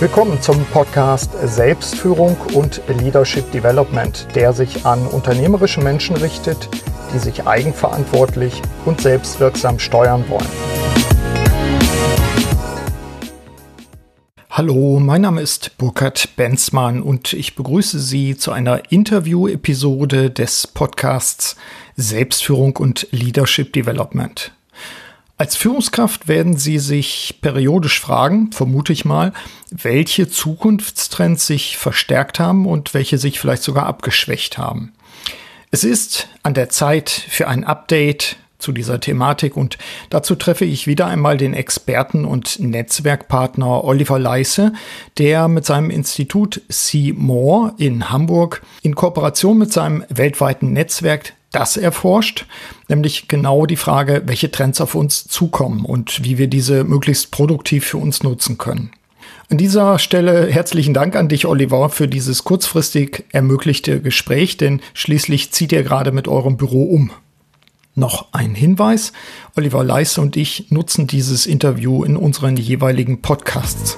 Willkommen zum Podcast Selbstführung und Leadership Development, der sich an unternehmerische Menschen richtet, die sich eigenverantwortlich und selbstwirksam steuern wollen. Hallo, mein Name ist Burkhard Benzmann und ich begrüße Sie zu einer Interview-Episode des Podcasts Selbstführung und Leadership Development. Als Führungskraft werden Sie sich periodisch fragen, vermute ich mal, welche Zukunftstrends sich verstärkt haben und welche sich vielleicht sogar abgeschwächt haben. Es ist an der Zeit für ein Update zu dieser Thematik und dazu treffe ich wieder einmal den Experten und Netzwerkpartner Oliver Leisse, der mit seinem Institut See More in Hamburg in Kooperation mit seinem weltweiten Netzwerk das erforscht, nämlich genau die Frage, welche Trends auf uns zukommen und wie wir diese möglichst produktiv für uns nutzen können. An dieser Stelle herzlichen Dank an dich, Oliver, für dieses kurzfristig ermöglichte Gespräch, denn schließlich zieht ihr gerade mit eurem Büro um. Noch ein Hinweis. Oliver Leisse und ich nutzen dieses Interview in unseren jeweiligen Podcasts.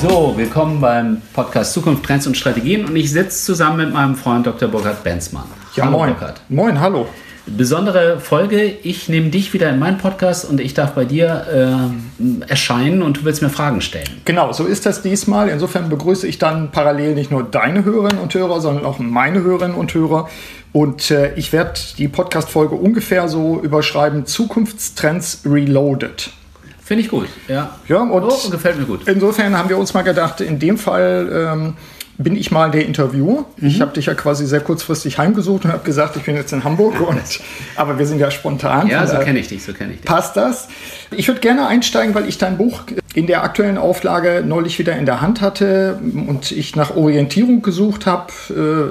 So, willkommen beim Podcast Zukunft, Trends und Strategien und ich sitze zusammen mit meinem Freund Dr. Burkhard Benzmann. Ja, hallo, moin. Burkhard. Moin, hallo. Besondere Folge, ich nehme dich wieder in meinen Podcast und ich darf bei dir äh, erscheinen und du willst mir Fragen stellen. Genau, so ist das diesmal. Insofern begrüße ich dann parallel nicht nur deine Hörerinnen und Hörer, sondern auch meine Hörerinnen und Hörer. Und äh, ich werde die Podcast-Folge ungefähr so überschreiben: Zukunftstrends Reloaded. Finde ich gut, ja. Ja, und oh, gefällt mir gut. Insofern haben wir uns mal gedacht, in dem Fall ähm, bin ich mal der Interviewer. Mhm. Ich habe dich ja quasi sehr kurzfristig heimgesucht und habe gesagt, ich bin jetzt in Hamburg. Und, aber wir sind ja spontan. Ja, so kenne ich dich, so kenne ich dich. Passt das? Ich würde gerne einsteigen, weil ich dein Buch in der aktuellen Auflage neulich wieder in der Hand hatte und ich nach Orientierung gesucht habe,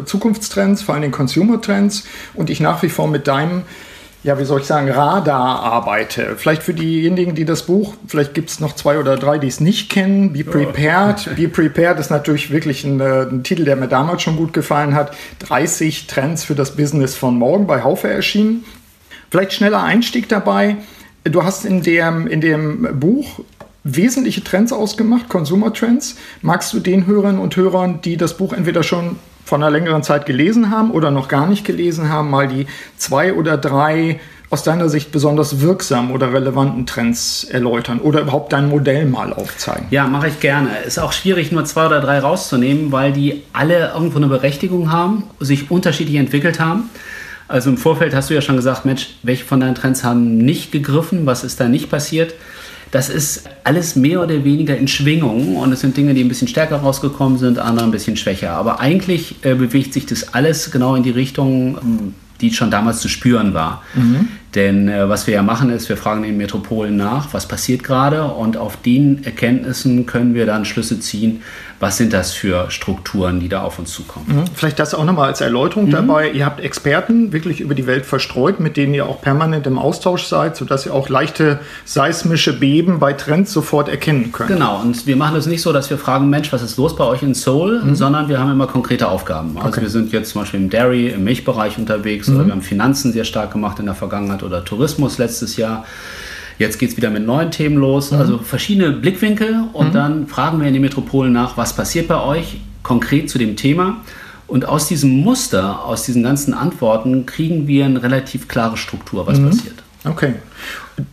äh, Zukunftstrends, vor allem den Consumer Trends und ich nach wie vor mit deinem ja, wie soll ich sagen, Radar arbeite. Vielleicht für diejenigen, die das Buch, vielleicht gibt es noch zwei oder drei, die es nicht kennen. Be Prepared. Be Prepared ist natürlich wirklich ein, äh, ein, Titel, der mir damals schon gut gefallen hat. 30 Trends für das Business von morgen bei Haufe erschienen. Vielleicht schneller Einstieg dabei. Du hast in dem, in dem Buch wesentliche Trends ausgemacht, Consumer Trends. Magst du den Hörerinnen und Hörern, die das Buch entweder schon von einer längeren Zeit gelesen haben oder noch gar nicht gelesen haben, mal die zwei oder drei aus deiner Sicht besonders wirksamen oder relevanten Trends erläutern oder überhaupt dein Modell mal aufzeigen? Ja, mache ich gerne. Ist auch schwierig, nur zwei oder drei rauszunehmen, weil die alle irgendwo eine Berechtigung haben, sich unterschiedlich entwickelt haben. Also im Vorfeld hast du ja schon gesagt, Mensch, welche von deinen Trends haben nicht gegriffen, was ist da nicht passiert? Das ist alles mehr oder weniger in Schwingung und es sind Dinge, die ein bisschen stärker rausgekommen sind, andere ein bisschen schwächer. Aber eigentlich äh, bewegt sich das alles genau in die Richtung, ähm, die schon damals zu spüren war. Mhm. Denn äh, was wir ja machen ist, wir fragen den Metropolen nach, was passiert gerade und auf den Erkenntnissen können wir dann Schlüsse ziehen, was sind das für Strukturen, die da auf uns zukommen. Mhm. Vielleicht das auch nochmal als Erläuterung mhm. dabei. Ihr habt Experten wirklich über die Welt verstreut, mit denen ihr auch permanent im Austausch seid, sodass ihr auch leichte seismische Beben bei Trends sofort erkennen könnt. Genau, und wir machen es nicht so, dass wir fragen, Mensch, was ist los bei euch in Seoul, mhm. sondern wir haben immer konkrete Aufgaben. Also okay. wir sind jetzt zum Beispiel im Dairy, im Milchbereich unterwegs oder mhm. wir haben Finanzen sehr stark gemacht in der Vergangenheit oder Tourismus letztes Jahr. Jetzt geht es wieder mit neuen Themen los, mhm. also verschiedene Blickwinkel und mhm. dann fragen wir in die Metropolen nach, was passiert bei euch konkret zu dem Thema. Und aus diesem Muster, aus diesen ganzen Antworten kriegen wir eine relativ klare Struktur, was mhm. passiert. Okay.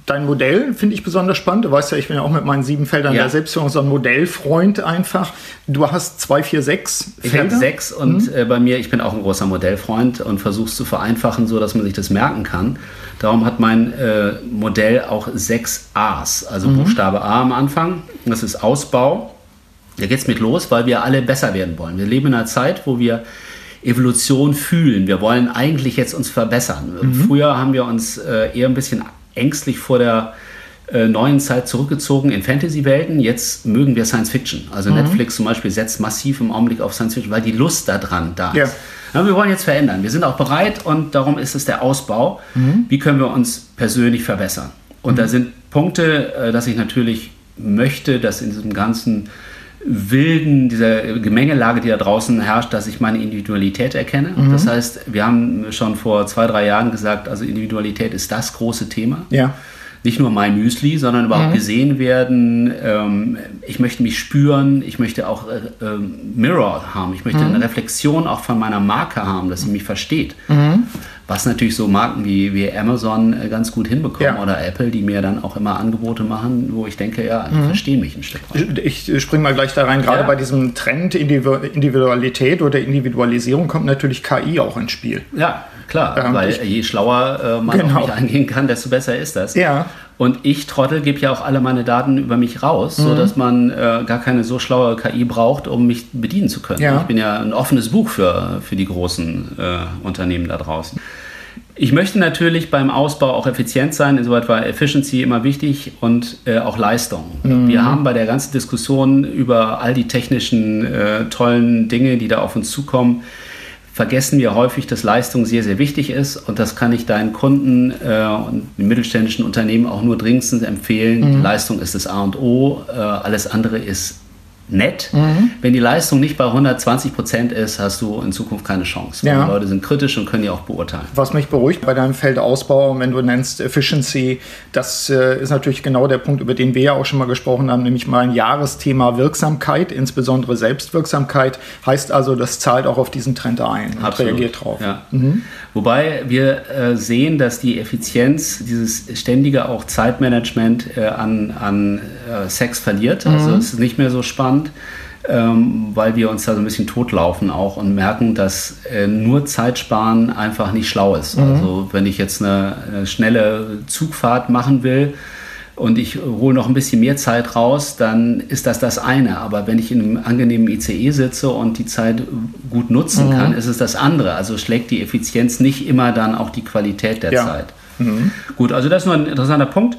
Dein Modell finde ich besonders spannend. Du weißt ja, ich bin ja auch mit meinen sieben Feldern ja. der Selbstführung so ein Modellfreund einfach. Du hast zwei, vier, sechs Felder. Ich habe sechs und mhm. bei mir, ich bin auch ein großer Modellfreund und versuche es zu vereinfachen, so dass man sich das merken kann. Darum hat mein äh, Modell auch sechs A's, also mhm. Buchstabe A am Anfang. Das ist Ausbau. Da geht es mit los, weil wir alle besser werden wollen. Wir leben in einer Zeit, wo wir Evolution fühlen. Wir wollen eigentlich jetzt uns verbessern. Mhm. Früher haben wir uns äh, eher ein bisschen ängstlich vor der äh, neuen Zeit zurückgezogen in Fantasy-Welten. Jetzt mögen wir Science Fiction. Also mhm. Netflix zum Beispiel setzt massiv im Augenblick auf Science Fiction, weil die Lust daran da ist. Ja. Ja, wir wollen jetzt verändern. Wir sind auch bereit und darum ist es der Ausbau. Mhm. Wie können wir uns persönlich verbessern? Und mhm. da sind Punkte, äh, dass ich natürlich möchte, dass in diesem ganzen wilden, dieser Gemengelage, die da draußen herrscht, dass ich meine Individualität erkenne. Mhm. Das heißt, wir haben schon vor zwei, drei Jahren gesagt, also Individualität ist das große Thema. Ja. nicht nur mein Müsli, sondern überhaupt mhm. gesehen werden. Ähm, ich möchte mich spüren, ich möchte auch äh, äh, Mirror haben, ich möchte mhm. eine Reflexion auch von meiner Marke haben, dass sie mich versteht. Was natürlich so Marken wie, wie Amazon äh, ganz gut hinbekommen ja. oder Apple, die mir dann auch immer Angebote machen, wo ich denke, ja, die mhm. verstehen mich ein Stück weit. Ich, ich springe mal gleich da rein. Gerade ja. bei diesem Trend Individualität oder Individualisierung kommt natürlich KI auch ins Spiel. Ja, klar, ähm, weil je schlauer äh, man genau. auf mich eingehen kann, desto besser ist das. Ja. Und ich, Trottel, gebe ja auch alle meine Daten über mich raus, mhm. sodass man äh, gar keine so schlaue KI braucht, um mich bedienen zu können. Ja. Ich bin ja ein offenes Buch für, für die großen äh, Unternehmen da draußen. Ich möchte natürlich beim Ausbau auch effizient sein, insoweit war Efficiency immer wichtig und äh, auch Leistung. Mhm. Wir haben bei der ganzen Diskussion über all die technischen äh, tollen Dinge, die da auf uns zukommen, vergessen wir häufig, dass Leistung sehr, sehr wichtig ist. Und das kann ich deinen Kunden äh, und den mittelständischen Unternehmen auch nur dringendstens empfehlen. Mhm. Leistung ist das A und O. Äh, alles andere ist nett. Mhm. Wenn die Leistung nicht bei 120 Prozent ist, hast du in Zukunft keine Chance. Ja. Die Leute sind kritisch und können die auch beurteilen. Was mich beruhigt bei deinem Feldausbau, wenn du nennst Efficiency, das äh, ist natürlich genau der Punkt, über den wir ja auch schon mal gesprochen haben, nämlich mein Jahresthema Wirksamkeit, insbesondere Selbstwirksamkeit. Heißt also, das zahlt auch auf diesen Trend ein und Absolut. reagiert drauf. Ja. Mhm. Wobei wir äh, sehen, dass die Effizienz, dieses ständige auch Zeitmanagement äh, an, an Sex verliert. Also mhm. es ist nicht mehr so spannend, ähm, weil wir uns da so ein bisschen totlaufen auch und merken, dass äh, nur Zeit sparen einfach nicht schlau ist. Mhm. Also wenn ich jetzt eine, eine schnelle Zugfahrt machen will, und ich hole noch ein bisschen mehr Zeit raus, dann ist das das eine. Aber wenn ich in einem angenehmen ICE sitze und die Zeit gut nutzen mhm. kann, ist es das andere. Also schlägt die Effizienz nicht immer dann auch die Qualität der ja. Zeit. Mhm. Gut, also das ist nur ein interessanter Punkt.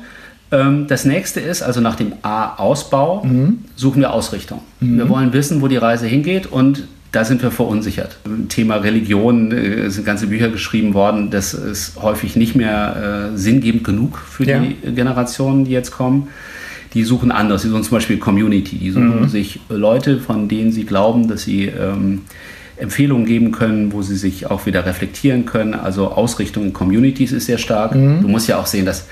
Ähm, das nächste ist, also nach dem A-Ausbau, mhm. suchen wir Ausrichtung. Mhm. Wir wollen wissen, wo die Reise hingeht und da sind wir verunsichert. Thema Religion äh, sind ganze Bücher geschrieben worden. Das ist häufig nicht mehr äh, sinngebend genug für ja. die Generationen, die jetzt kommen. Die suchen anders. Die suchen zum Beispiel Community. Die suchen mhm. sich Leute, von denen sie glauben, dass sie ähm, Empfehlungen geben können, wo sie sich auch wieder reflektieren können. Also Ausrichtung in Communities ist sehr stark. Mhm. Du musst ja auch sehen, dass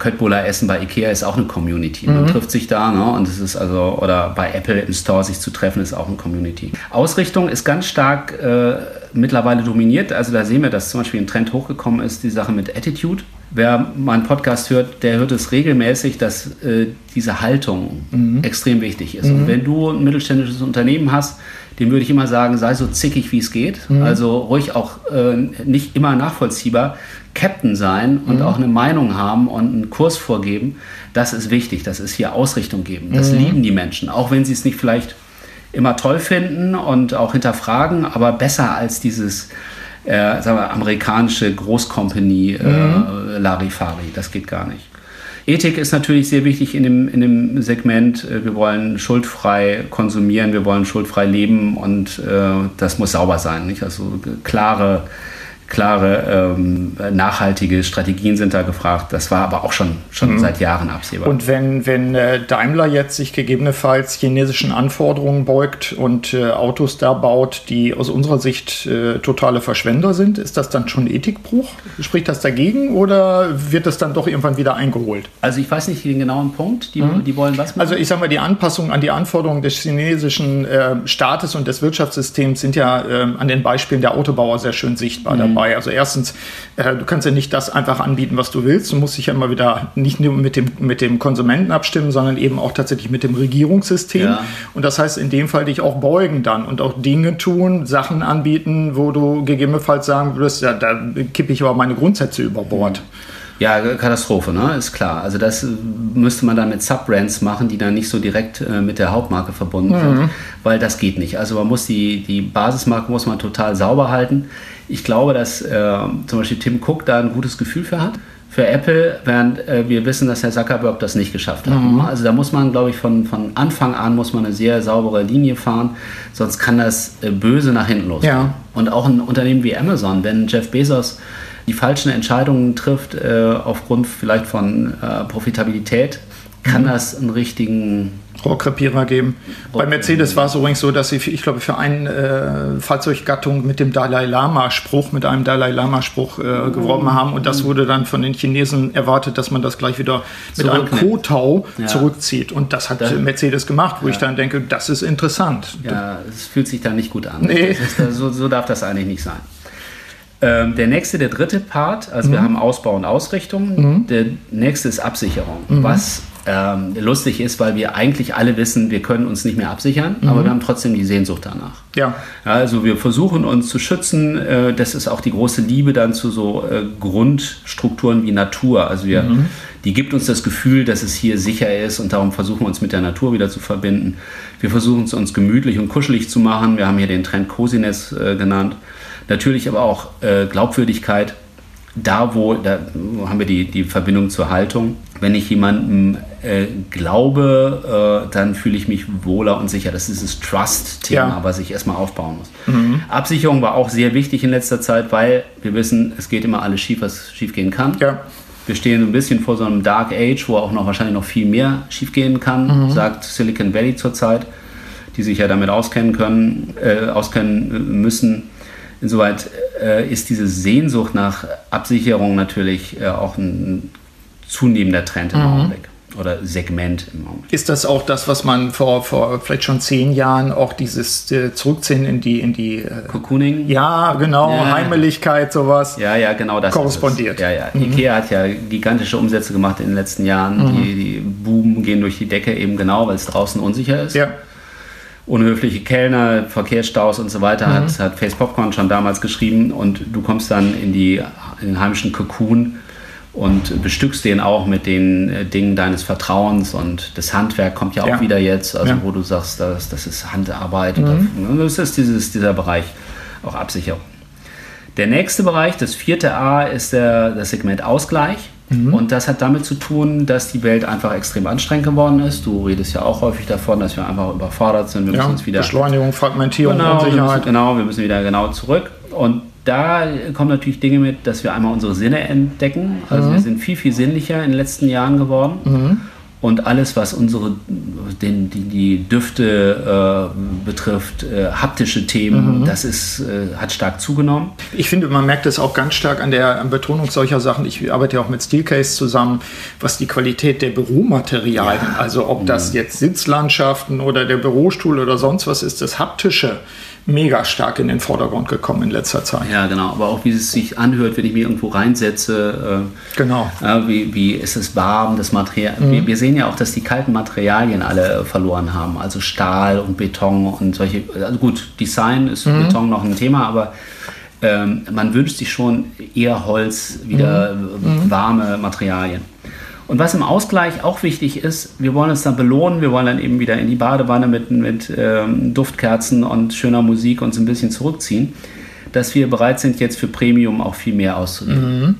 Köttbullar essen bei Ikea ist auch eine Community. Man mhm. trifft sich da, ne? Und es ist also, oder bei Apple im Store sich zu treffen, ist auch eine Community. Ausrichtung ist ganz stark äh, mittlerweile dominiert. Also da sehen wir, dass zum Beispiel ein Trend hochgekommen ist, die Sache mit Attitude. Wer meinen Podcast hört, der hört es regelmäßig, dass äh, diese Haltung mhm. extrem wichtig ist. Mhm. Und wenn du ein mittelständisches Unternehmen hast, dem würde ich immer sagen, sei so zickig, wie es geht. Mhm. Also ruhig auch äh, nicht immer nachvollziehbar. Captain sein und mhm. auch eine Meinung haben und einen Kurs vorgeben, das ist wichtig. Das ist hier Ausrichtung geben. Das mhm. lieben die Menschen, auch wenn sie es nicht vielleicht immer toll finden und auch hinterfragen, aber besser als dieses äh, sagen wir, amerikanische Großcompany äh, mhm. Larifari. Das geht gar nicht. Ethik ist natürlich sehr wichtig in dem, in dem Segment. Äh, wir wollen schuldfrei konsumieren, wir wollen schuldfrei leben und äh, das muss sauber sein. Nicht? Also klare klare, ähm, nachhaltige Strategien sind da gefragt. Das war aber auch schon, schon mhm. seit Jahren absehbar. Und wenn, wenn äh, Daimler jetzt sich gegebenenfalls chinesischen Anforderungen beugt und äh, Autos da baut, die aus unserer Sicht äh, totale Verschwender sind, ist das dann schon Ethikbruch? Spricht das dagegen oder wird das dann doch irgendwann wieder eingeholt? Also ich weiß nicht den genauen Punkt. Die, mhm. die wollen was machen? Also ich sage mal, die Anpassung an die Anforderungen des chinesischen äh, Staates und des Wirtschaftssystems sind ja ähm, an den Beispielen der Autobauer sehr schön sichtbar mhm. dabei dabei. Also erstens, äh, du kannst ja nicht das einfach anbieten, was du willst. Du musst dich ja immer wieder nicht nur mit dem, mit dem Konsumenten abstimmen, sondern eben auch tatsächlich mit dem Regierungssystem. Ja. Und das heißt in dem Fall dich auch beugen dann und auch Dinge tun, Sachen anbieten, wo du gegebenenfalls sagen würdest, ja, da kippe ich aber meine Grundsätze über Bord. Mhm. Ja, Katastrophe, ne? ist klar. Also das müsste man dann mit Subbrands machen, die dann nicht so direkt äh, mit der Hauptmarke verbunden mhm. sind, weil das geht nicht. Also man muss die, die Basismarke muss man total sauber halten. Ich glaube, dass äh, zum Beispiel Tim Cook da ein gutes Gefühl für hat. Für Apple, während äh, wir wissen, dass Herr Zuckerberg das nicht geschafft hat. Mhm. Also da muss man, glaube ich, von, von Anfang an muss man eine sehr saubere Linie fahren, sonst kann das äh, böse nach hinten losgehen. Ja. Und auch ein Unternehmen wie Amazon, wenn Jeff Bezos die falschen Entscheidungen trifft, äh, aufgrund vielleicht von äh, Profitabilität kann mhm. das einen richtigen Rohrkrepierer geben. Bei Mercedes war es übrigens so, dass sie, ich glaube, für eine äh, Fahrzeuggattung mit dem Dalai Lama-Spruch, mit einem Dalai Lama-Spruch äh, geworben haben. Und das wurde dann von den Chinesen erwartet, dass man das gleich wieder mit einem Kotau ja. zurückzieht. Und das hat das, Mercedes gemacht, wo ja. ich dann denke, das ist interessant. Ja, es fühlt sich dann nicht gut an. Nee. Ist, so, so darf das eigentlich nicht sein. Ähm, der nächste, der dritte Part, also mhm. wir haben Ausbau und Ausrichtung. Mhm. Der nächste ist Absicherung. Mhm. Was ähm, lustig ist, weil wir eigentlich alle wissen, wir können uns nicht mehr absichern, mhm. aber wir haben trotzdem die Sehnsucht danach. Ja. ja also wir versuchen uns zu schützen. Äh, das ist auch die große Liebe dann zu so äh, Grundstrukturen wie Natur. Also wir, mhm. die gibt uns das Gefühl, dass es hier sicher ist und darum versuchen wir uns mit der Natur wieder zu verbinden. Wir versuchen es uns gemütlich und kuschelig zu machen. Wir haben hier den Trend Cosiness äh, genannt. Natürlich aber auch äh, Glaubwürdigkeit da, wo, da haben wir die, die Verbindung zur Haltung. Wenn ich jemandem äh, glaube, äh, dann fühle ich mich wohler und sicher. Das ist das Trust-Thema, ja. was ich erstmal aufbauen muss. Mhm. Absicherung war auch sehr wichtig in letzter Zeit, weil wir wissen, es geht immer alles schief, was schief gehen kann. Ja. Wir stehen ein bisschen vor so einem Dark Age, wo auch noch wahrscheinlich noch viel mehr schief gehen kann, mhm. sagt Silicon Valley zurzeit, die sich ja damit auskennen können, äh, auskennen müssen Insoweit äh, ist diese Sehnsucht nach Absicherung natürlich äh, auch ein, zunehmender Trend im mhm. Augenblick oder Segment im Augenblick. Ist das auch das, was man vor, vor vielleicht schon zehn Jahren auch dieses äh, Zurückziehen in die in die äh, Cocooning? Ja, genau, ja. Heimeligkeit, sowas. Ja, ja, genau das. Korrespondiert. Ja, ja. Mhm. Ikea hat ja gigantische Umsätze gemacht in den letzten Jahren. Mhm. Die, die Boom gehen durch die Decke eben genau, weil es draußen unsicher ist. Ja unhöfliche Kellner, Verkehrsstaus und so weiter, mhm. hat, hat Face Popcorn schon damals geschrieben und du kommst dann in, die, in den heimischen Cocoon und bestückst den auch mit den äh, Dingen deines Vertrauens und das Handwerk kommt ja auch ja. wieder jetzt, also ja. wo du sagst, das, das ist Handarbeit. Mhm. Und das ist dieses, dieser Bereich auch Absicherung. Der nächste Bereich, das vierte A, ist der, das Segment Ausgleich. Mhm. Und das hat damit zu tun, dass die Welt einfach extrem anstrengend geworden ist. Du redest ja auch häufig davon, dass wir einfach überfordert sind. Wir ja, müssen uns wieder Beschleunigung, Fragmentierung, genau, Unsicherheit. Wir müssen, genau, wir müssen wieder genau zurück. Und da kommen natürlich Dinge mit, dass wir einmal unsere Sinne entdecken. Also mhm. wir sind viel, viel sinnlicher in den letzten Jahren geworden. Mhm. Und alles, was unsere den, die, die Düfte äh, betrifft, äh, haptische Themen, mhm. das ist, äh, hat stark zugenommen. Ich finde, man merkt es auch ganz stark an der Betonung solcher Sachen. Ich arbeite ja auch mit Steelcase zusammen, was die Qualität der Büromaterialien, ja. also ob das mhm. jetzt Sitzlandschaften oder der Bürostuhl oder sonst was ist, das haptische mega stark in den Vordergrund gekommen in letzter Zeit. Ja, genau. Aber auch wie es sich anhört, wenn ich mich irgendwo reinsetze. Äh, genau. Äh, wie, wie ist es warm, das Material. Mhm. Wir, wir, sehen ja auch, dass die kalten Materialien alle verloren haben. Also Stahl und Beton und solche. Also gut, Design ist mhm. Beton noch ein Thema, aber ähm, man wünscht sich schon eher Holz, wieder mhm. mhm. warme Materialien. Und was im Ausgleich auch wichtig ist, wir wollen uns dann belohnen, wir wollen dann eben wieder in die Badewanne mit, mit ähm, Duftkerzen und schöner Musik uns ein bisschen zurückziehen, dass wir bereit sind, jetzt für Premium auch viel mehr auszugeben. Mhm.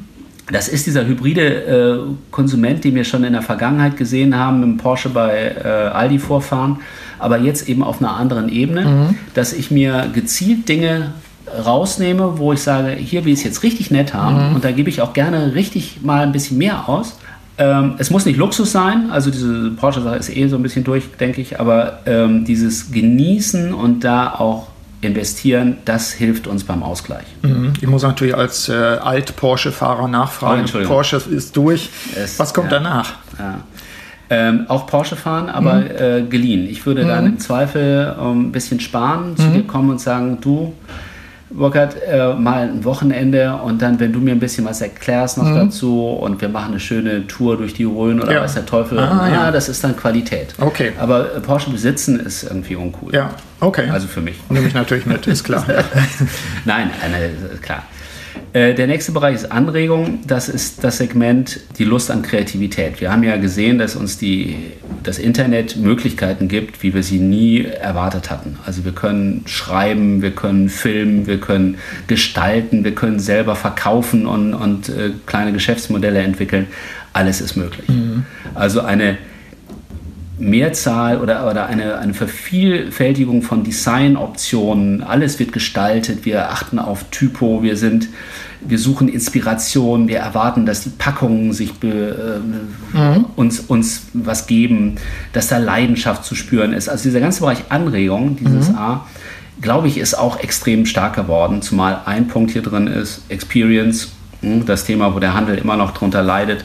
Das ist dieser hybride äh, Konsument, den wir schon in der Vergangenheit gesehen haben, mit dem Porsche bei äh, Aldi vorfahren, aber jetzt eben auf einer anderen Ebene, mhm. dass ich mir gezielt Dinge rausnehme, wo ich sage, hier will ich es jetzt richtig nett haben mhm. und da gebe ich auch gerne richtig mal ein bisschen mehr aus ähm, es muss nicht Luxus sein, also diese Porsche-Sache ist eh so ein bisschen durch, denke ich, aber ähm, dieses Genießen und da auch investieren, das hilft uns beim Ausgleich. Mhm. Ich muss natürlich als äh, Alt-Porsche-Fahrer nachfragen. Oh, Porsche ist durch. Es, Was kommt ja, danach? Ja. Ähm, auch Porsche fahren, aber mhm. äh, geliehen. Ich würde mhm. dann im Zweifel ähm, ein bisschen sparen, zu mhm. dir kommen und sagen, du, Burkhard, äh, mal ein Wochenende und dann, wenn du mir ein bisschen was erklärst noch mhm. dazu und wir machen eine schöne Tour durch die Rhön oder ja. weiß der Teufel, ah, ja. ja. das ist dann Qualität. Okay. Aber äh, Porsche besitzen ist irgendwie uncool. Ja, okay. Also für mich. Nehme ich natürlich mit, ist klar. Nein, eine, klar. Äh, der nächste Bereich ist Anregung. Das ist das Segment die Lust an Kreativität. Wir haben ja gesehen, dass uns die, das Internet Möglichkeiten gibt, wie wir sie nie erwartet hatten. Also wir können schreiben, wir können filmen, wir können gestalten, wir können selber verkaufen und, und äh, kleine Geschäftsmodelle entwickeln. Alles ist möglich. Mhm. Also eine Mehrzahl oder, oder eine, eine Vervielfältigung von Designoptionen. Alles wird gestaltet. Wir achten auf Typo. Wir sind, wir suchen Inspiration. Wir erwarten, dass die Packungen sich be, äh, mhm. uns, uns was geben, dass da Leidenschaft zu spüren ist. Also dieser ganze Bereich Anregung, dieses mhm. A, glaube ich, ist auch extrem stark geworden. Zumal ein Punkt hier drin ist Experience, hm, das Thema, wo der Handel immer noch drunter leidet.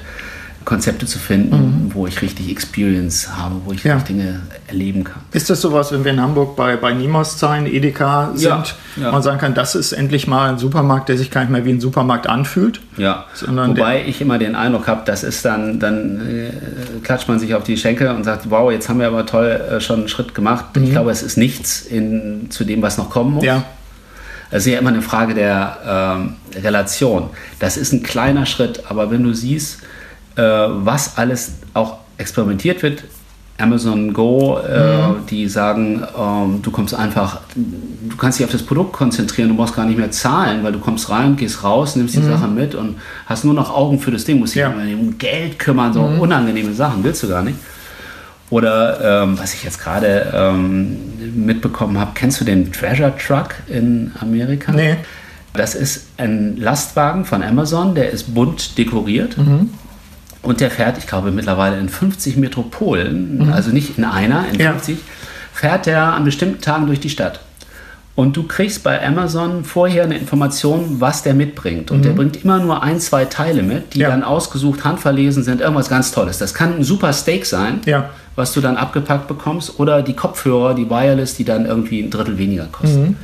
Konzepte zu finden, mhm. wo ich richtig Experience habe, wo ich ja. Dinge erleben kann. Ist das sowas, wenn wir in Hamburg bei, bei Niemals sein, Edeka sind, ja, ja. man sagen kann, das ist endlich mal ein Supermarkt, der sich gar nicht mehr wie ein Supermarkt anfühlt? Ja, wobei ich immer den Eindruck habe, das ist dann, dann äh, klatscht man sich auf die Schenkel und sagt, wow, jetzt haben wir aber toll äh, schon einen Schritt gemacht. Mhm. Ich glaube, es ist nichts in, zu dem, was noch kommen muss. Ja. Das ist ja immer eine Frage der ähm, Relation. Das ist ein kleiner Schritt, aber wenn du siehst, äh, was alles auch experimentiert wird. Amazon Go, äh, mhm. die sagen, ähm, du kommst einfach, du kannst dich auf das Produkt konzentrieren, du brauchst gar nicht mehr zahlen, weil du kommst rein, gehst raus, nimmst die mhm. Sache mit und hast nur noch Augen für das Ding, musst dich ja. um Geld kümmern, so mhm. unangenehme Sachen willst du gar nicht. Oder ähm, was ich jetzt gerade ähm, mitbekommen habe, kennst du den Treasure Truck in Amerika? Nee. Das ist ein Lastwagen von Amazon, der ist bunt dekoriert. Mhm. Und der fährt, ich glaube, mittlerweile in 50 Metropolen, mhm. also nicht in einer, in ja. 50, fährt er an bestimmten Tagen durch die Stadt. Und du kriegst bei Amazon vorher eine Information, was der mitbringt. Und mhm. der bringt immer nur ein, zwei Teile mit, die ja. dann ausgesucht, handverlesen sind, irgendwas ganz Tolles. Das kann ein super Steak sein, ja. was du dann abgepackt bekommst, oder die Kopfhörer, die Wireless, die dann irgendwie ein Drittel weniger kosten. Mhm.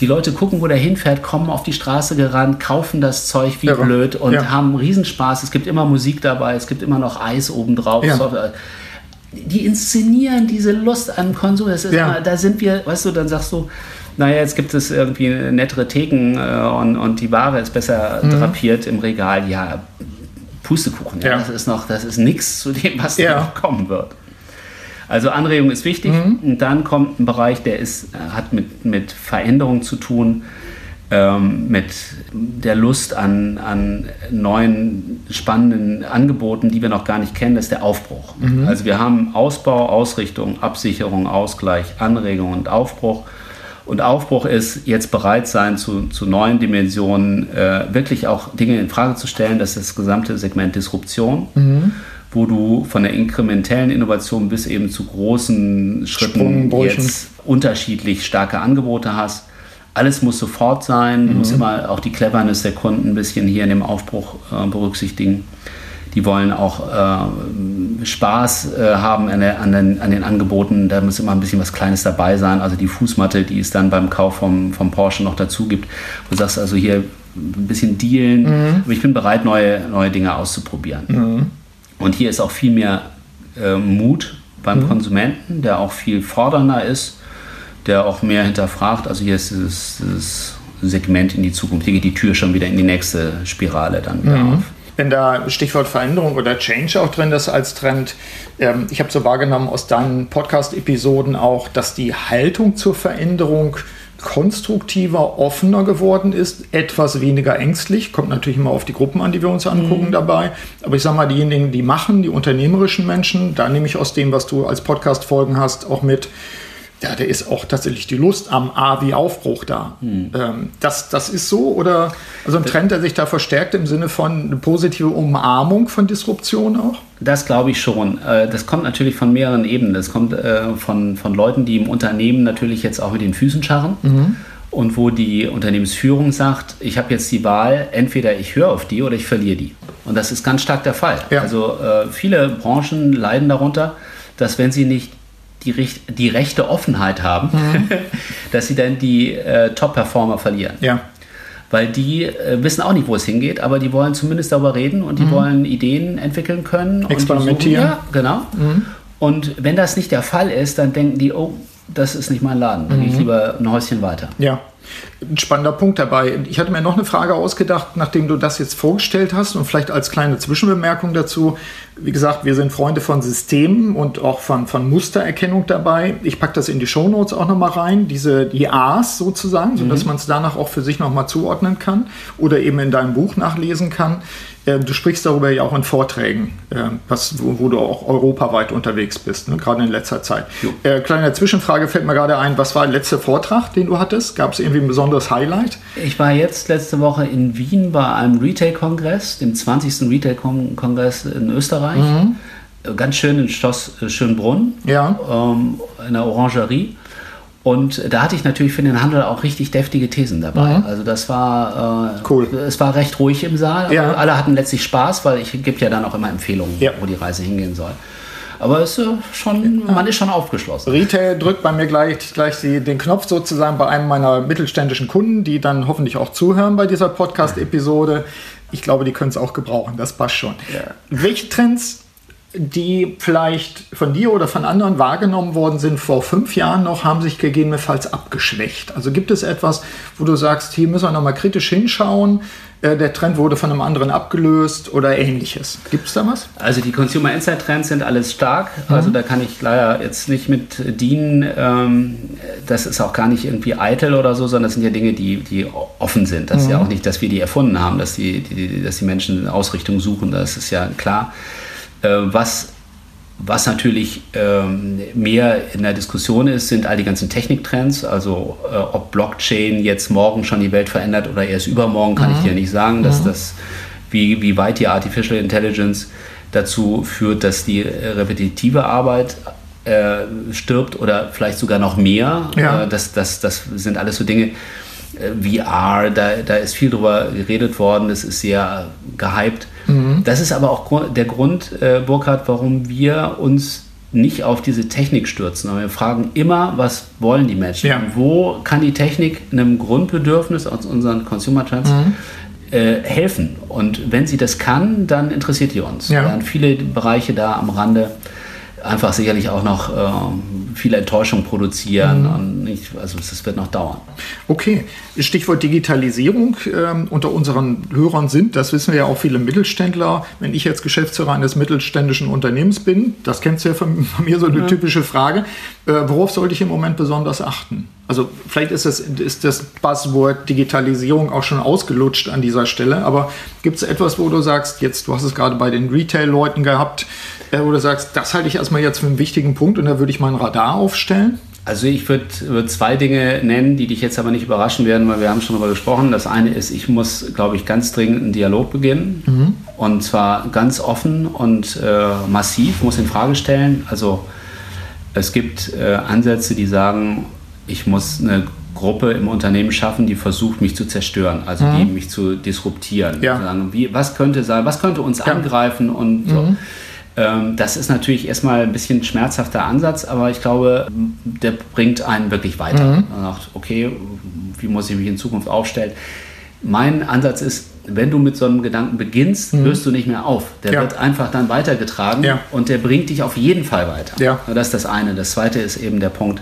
Die Leute gucken, wo der hinfährt, kommen auf die Straße gerannt, kaufen das Zeug wie ja. blöd und ja. haben Riesenspaß. Es gibt immer Musik dabei, es gibt immer noch Eis obendrauf. Ja. Die inszenieren diese Lust an Konsum. Das ist immer, da sind wir, weißt du, dann sagst du, naja, jetzt gibt es irgendwie nettere Theken äh, und, und die Ware ist besser mhm. drapiert im Regal. Ja, Pustekuchen, ja. das ist noch, das ist nichts zu dem, was da noch kommen wird. Also Anregung ist wichtig. Mhm. Und dann kommt ein Bereich, der ist, äh, hat mit, mit Veränderung zu tun, ähm, mit der Lust an, an neuen spannenden Angeboten, die wir noch gar nicht kennen, das ist der Aufbruch. Mhm. Also wir haben Ausbau, Ausrichtung, Absicherung, Ausgleich, Anregung und Aufbruch. Und Aufbruch ist jetzt bereit sein, zu, zu neuen Dimensionen äh, wirklich auch Dinge in Frage zu stellen. Das ist das gesamte Segment Disruption. Mhm wo du von der inkrementellen Innovation bis eben zu großen Schritten jetzt unterschiedlich starke Angebote hast. Alles muss sofort sein, mhm. muss immer auch die Cleverness der Kunden ein bisschen hier in dem Aufbruch äh, berücksichtigen. Die wollen auch äh, Spaß äh, haben an, der, an, den, an, den, Angeboten. Da muss immer ein bisschen was Kleines dabei sein. Also die Fußmatte, die es dann beim Kauf vom, vom Porsche noch dazu gibt. Du sagst also hier ein bisschen dealen. Mhm. Aber ich bin bereit, neue, neue Dinge auszuprobieren. Mhm. Und hier ist auch viel mehr äh, Mut beim mhm. Konsumenten, der auch viel fordernder ist, der auch mehr hinterfragt. Also hier ist dieses, dieses, Segment in die Zukunft. Hier geht die Tür schon wieder in die nächste Spirale dann wieder mhm. auf. Wenn da Stichwort Veränderung oder Change auch drin ist als Trend, ähm, ich habe so wahrgenommen aus deinen Podcast-Episoden auch, dass die Haltung zur Veränderung konstruktiver, offener geworden ist, etwas weniger ängstlich. Kommt natürlich immer auf die Gruppen an, die wir uns angucken mhm. dabei. Aber ich sage mal, diejenigen, die machen, die unternehmerischen Menschen, da nehme ich aus dem, was du als Podcast-Folgen hast, auch mit, ja, der ist auch tatsächlich die Lust am A wie Aufbruch da. Hm. Ähm, das, das ist so oder also ein Trend, der sich da verstärkt im Sinne von eine positive Umarmung von Disruption auch? Das glaube ich schon. Äh, das kommt natürlich von mehreren Ebenen. Das kommt äh, von, von Leuten, die im Unternehmen natürlich jetzt auch mit den Füßen scharren. Mhm. Und wo die Unternehmensführung sagt, ich habe jetzt die Wahl, entweder ich höre auf die oder ich verliere die. Und das ist ganz stark der Fall. Ja. Also äh, viele Branchen leiden darunter, dass wenn sie nicht die, die rechte Offenheit haben, mhm. dass sie dann die äh, Top-Performer verlieren. Ja. Weil die äh, wissen auch nicht, wo es hingeht, aber die wollen zumindest darüber reden und die mhm. wollen Ideen entwickeln können. Experimentieren. Suchen, ja, genau. Mhm. Und wenn das nicht der Fall ist, dann denken die, oh, das ist nicht mein Laden, dann gehe ich mhm. lieber ein Häuschen weiter. Ja ein spannender Punkt dabei. Ich hatte mir noch eine Frage ausgedacht, nachdem du das jetzt vorgestellt hast und vielleicht als kleine Zwischenbemerkung dazu. Wie gesagt, wir sind Freunde von Systemen und auch von, von Mustererkennung dabei. Ich packe das in die Shownotes auch nochmal rein, diese die A's sozusagen, sodass mhm. man es danach auch für sich nochmal zuordnen kann oder eben in deinem Buch nachlesen kann. Äh, du sprichst darüber ja auch in Vorträgen, äh, was, wo, wo, du auch europaweit unterwegs bist, ne? gerade in letzter Zeit. Äh, kleine Zwischenfrage fällt mir gerade ein, was war der letzte Vortrag, den du hattest? Gab es irgendwie ein besonderes Highlight? Ich war jetzt letzte Woche in Wien bei einem Retail-Kongress, dem 20. Retail-Kongress in Österreich. Mhm. Ganz schön in Schloss Schönbrunn, ja. ähm, in der Orangerie. Und da hatte ich natürlich für den Handel auch richtig deftige Thesen dabei. Mhm. Also das war äh, cool. Es war recht ruhig im Saal. Ja. Alle hatten letztlich Spaß, weil ich gebe ja dann auch immer Empfehlungen, ja. wo die Reise hingehen soll. Aber es ist schon, ja. man ist schon aufgeschlossen. Retail drückt bei mir gleich, gleich die, den Knopf sozusagen bei einem meiner mittelständischen Kunden, die dann hoffentlich auch zuhören bei dieser Podcast-Episode. Ich glaube, die können es auch gebrauchen. Das passt schon. Welche Trends die vielleicht von dir oder von anderen wahrgenommen worden sind vor fünf Jahren noch, haben sich gegebenenfalls abgeschwächt. Also gibt es etwas, wo du sagst, hier müssen wir nochmal kritisch hinschauen, äh, der Trend wurde von einem anderen abgelöst oder ähnliches. Gibt es da was? Also die Consumer Insight Trends sind alles stark. Mhm. Also da kann ich leider jetzt nicht mit dienen. Ähm, das ist auch gar nicht irgendwie eitel oder so, sondern das sind ja Dinge, die, die offen sind. Das mhm. ist ja mhm. auch nicht, dass wir die erfunden haben, dass die, die, dass die Menschen Ausrichtung suchen. Das ist ja klar. Äh, was, was natürlich ähm, mehr in der Diskussion ist, sind all die ganzen Techniktrends. Also äh, ob Blockchain jetzt morgen schon die Welt verändert oder erst übermorgen, kann mhm. ich dir nicht sagen. Dass mhm. das, wie, wie weit die Artificial Intelligence dazu führt, dass die repetitive Arbeit äh, stirbt oder vielleicht sogar noch mehr. Ja. Äh, das, das, das sind alles so Dinge. Äh, VR, da, da ist viel drüber geredet worden, das ist sehr gehypt. Das ist aber auch der Grund, äh, Burkhard, warum wir uns nicht auf diese Technik stürzen. Aber wir fragen immer, was wollen die Menschen? Ja. Wo kann die Technik einem Grundbedürfnis aus unseren Consumer Trends mhm. äh, helfen? Und wenn sie das kann, dann interessiert die uns. Ja. Wir haben viele Bereiche da am Rande einfach sicherlich auch noch äh, viel Enttäuschung produzieren. Mhm. Und nicht, also das wird noch dauern. Okay, Stichwort Digitalisierung ähm, unter unseren Hörern sind, das wissen wir ja auch viele Mittelständler. Wenn ich jetzt Geschäftsführer eines mittelständischen Unternehmens bin, das kennst du ja von, von mir so eine ja. typische Frage, äh, worauf sollte ich im Moment besonders achten? Also vielleicht ist das, ist das Buzzword Digitalisierung auch schon ausgelutscht an dieser Stelle, aber gibt es etwas, wo du sagst, jetzt, du hast es gerade bei den Retail-Leuten gehabt, äh, wo du sagst, das halte ich erstmal jetzt für einen wichtigen Punkt und da würde ich mein Radar aufstellen? Also ich würde würd zwei Dinge nennen, die dich jetzt aber nicht überraschen werden, weil wir haben schon darüber gesprochen. Das eine ist, ich muss, glaube ich, ganz dringend einen Dialog beginnen. Mhm. Und zwar ganz offen und äh, massiv, muss in Frage stellen. Also es gibt äh, Ansätze, die sagen, ich muss eine Gruppe im Unternehmen schaffen, die versucht, mich zu zerstören, also mhm. die mich zu disruptieren. Ja. Sagen, wie, was könnte sein, was könnte uns ja. angreifen und so. Mhm. Ähm, das ist natürlich erstmal ein bisschen ein schmerzhafter Ansatz, aber ich glaube, der bringt einen wirklich weiter. Mhm. Man sagt, okay, wie muss ich mich in Zukunft aufstellen? Mein Ansatz ist, wenn du mit so einem Gedanken beginnst, mhm. hörst du nicht mehr auf. Der ja. wird einfach dann weitergetragen und der bringt dich auf jeden Fall weiter. Das ist das eine. Das zweite ist eben der Punkt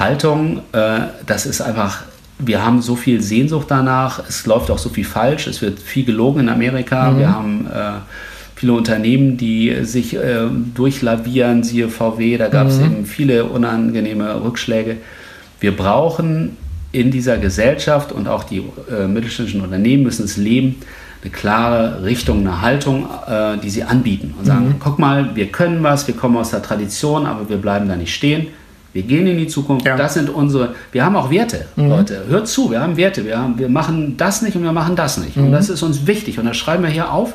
Haltung. Äh, das ist einfach wir haben so viel Sehnsucht danach, es läuft auch so viel falsch, es wird viel gelogen in Amerika, mhm. wir haben äh, viele Unternehmen, die sich äh, durchlavieren, siehe VW, da gab es mhm. eben viele unangenehme Rückschläge. Wir brauchen in dieser Gesellschaft und auch die äh, mittelständischen Unternehmen müssen es leben, eine klare Richtung, eine Haltung, äh, die sie anbieten und sagen, mhm. guck mal, wir können was, wir kommen aus der Tradition, aber wir bleiben da nicht stehen. Wir gehen in die Zukunft. Ja. Das sind unsere. Wir haben auch Werte, mhm. Leute. Hört zu, wir haben Werte. Wir, haben, wir machen das nicht und wir machen das nicht. Mhm. Und das ist uns wichtig. Und das schreiben wir hier auf.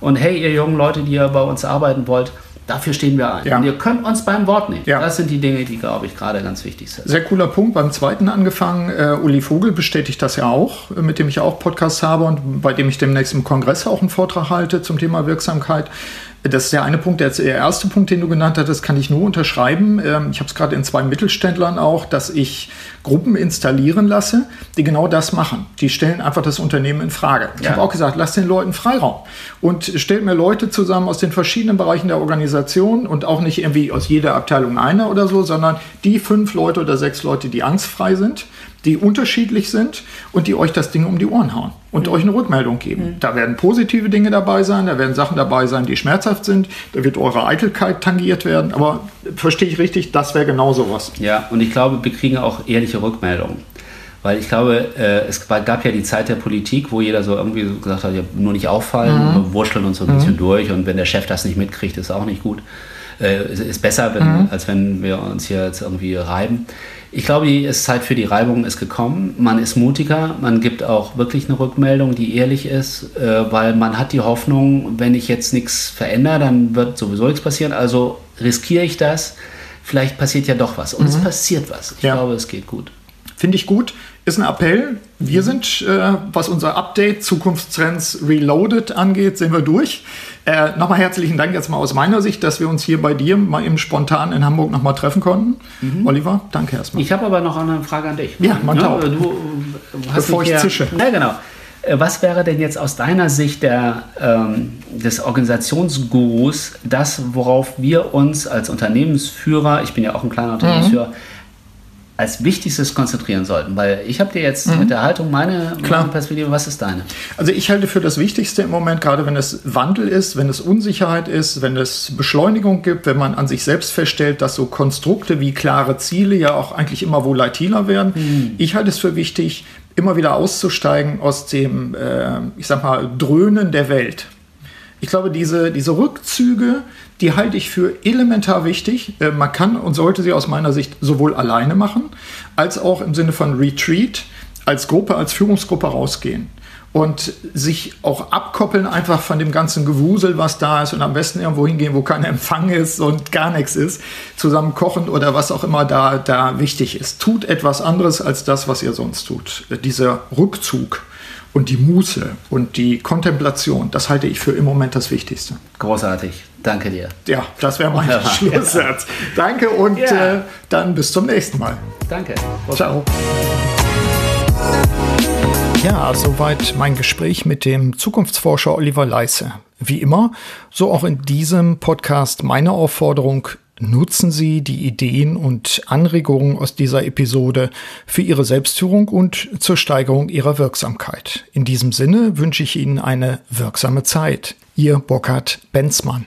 Und hey, ihr jungen Leute, die ihr bei uns arbeiten wollt, Dafür stehen wir ein. Ja. Und ihr könnt uns beim Wort nehmen. Ja. Das sind die Dinge, die, glaube ich, gerade ganz wichtig sind. Sehr cooler Punkt. Beim zweiten angefangen, äh, Uli Vogel bestätigt das ja auch, äh, mit dem ich auch Podcasts habe und bei dem ich demnächst im Kongress auch einen Vortrag halte zum Thema Wirksamkeit. Das ist der eine Punkt. Der erste Punkt, den du genannt hattest, kann ich nur unterschreiben. Ähm, ich habe es gerade in zwei Mittelständlern auch, dass ich Gruppen installieren lasse, die genau das machen. Die stellen einfach das Unternehmen in Frage. Ich ja. habe auch gesagt, lasst den Leuten Freiraum und stellt mir Leute zusammen aus den verschiedenen Bereichen der Organisation und auch nicht irgendwie aus jeder Abteilung einer oder so, sondern die fünf Leute oder sechs Leute, die angstfrei sind die unterschiedlich sind und die euch das Ding um die Ohren hauen und mhm. euch eine Rückmeldung geben. Mhm. Da werden positive Dinge dabei sein, da werden Sachen dabei sein, die schmerzhaft sind, da wird eure Eitelkeit tangiert werden, aber verstehe ich richtig, das wäre genau sowas. Ja, und ich glaube, wir kriegen auch ehrliche Rückmeldungen. Weil ich glaube, äh, es gab ja die Zeit der Politik, wo jeder so irgendwie gesagt hat, ja, nur nicht auffallen, mhm. wurschteln uns so ein bisschen mhm. durch und wenn der Chef das nicht mitkriegt, ist auch nicht gut. Äh, ist besser, wenn, mhm. als wenn wir uns hier jetzt irgendwie reiben. Ich glaube, die Zeit für die Reibung ist gekommen. Man ist mutiger, man gibt auch wirklich eine Rückmeldung, die ehrlich ist, äh, weil man hat die Hoffnung, wenn ich jetzt nichts verändere, dann wird sowieso nichts passieren. Also riskiere ich das. Vielleicht passiert ja doch was. Und mhm. es passiert was. Ich ja. glaube, es geht gut. Finde ich gut. Ist ein Appell. Wir sind, äh, was unser Update Zukunftstrends Reloaded angeht, sind wir durch. Äh, nochmal herzlichen Dank jetzt mal aus meiner Sicht, dass wir uns hier bei dir mal im Spontan in Hamburg nochmal treffen konnten. Mhm. Oliver, danke erstmal. Ich habe aber noch eine Frage an dich. Ja, man ja, du, hast Bevor ich hier, zische. Ja, genau. Äh, was wäre denn jetzt aus deiner Sicht der, ähm, des Organisationsgurus das, worauf wir uns als Unternehmensführer, ich bin ja auch ein kleiner Unternehmensführer, mhm als Wichtigstes konzentrieren sollten? Weil ich habe dir jetzt mhm. mit der Haltung meine, meine, Perspektive, was ist deine? Also ich halte für das Wichtigste im Moment, gerade wenn es Wandel ist, wenn es Unsicherheit ist, wenn es Beschleunigung gibt, wenn man an sich selbst feststellt, dass so Konstrukte wie klare Ziele ja auch eigentlich immer volatiler werden. Mhm. Ich halte es für wichtig, immer wieder auszusteigen aus dem, äh, ich sag mal, Dröhnen der Welt. Ich glaube, diese, diese Rückzüge, die halte ich für elementar wichtig. Äh, man kann und sollte sie aus meiner Sicht sowohl alleine machen, als auch im Sinne von Retreat als Gruppe, als Führungsgruppe rausgehen und sich auch abkoppeln einfach von dem ganzen Gewusel, was da ist und am besten irgendwo hingehen, wo kein Empfang ist und gar nichts ist, zusammen kochen oder was auch immer da, da wichtig ist. Tut etwas anderes als das, was ihr sonst tut. Äh, dieser Rückzug und die Muße und die Kontemplation, das halte ich für im Moment das Wichtigste. Großartig. Danke dir. Ja, das wäre mein ja, Schlusssatz. Ja. Danke und ja. äh, dann bis zum nächsten Mal. Danke. Ciao. Ja, soweit mein Gespräch mit dem Zukunftsforscher Oliver Leisse. Wie immer, so auch in diesem Podcast meine Aufforderung, nutzen Sie die Ideen und Anregungen aus dieser Episode für Ihre Selbstführung und zur Steigerung Ihrer Wirksamkeit. In diesem Sinne wünsche ich Ihnen eine wirksame Zeit. Ihr Burkhard Benzmann.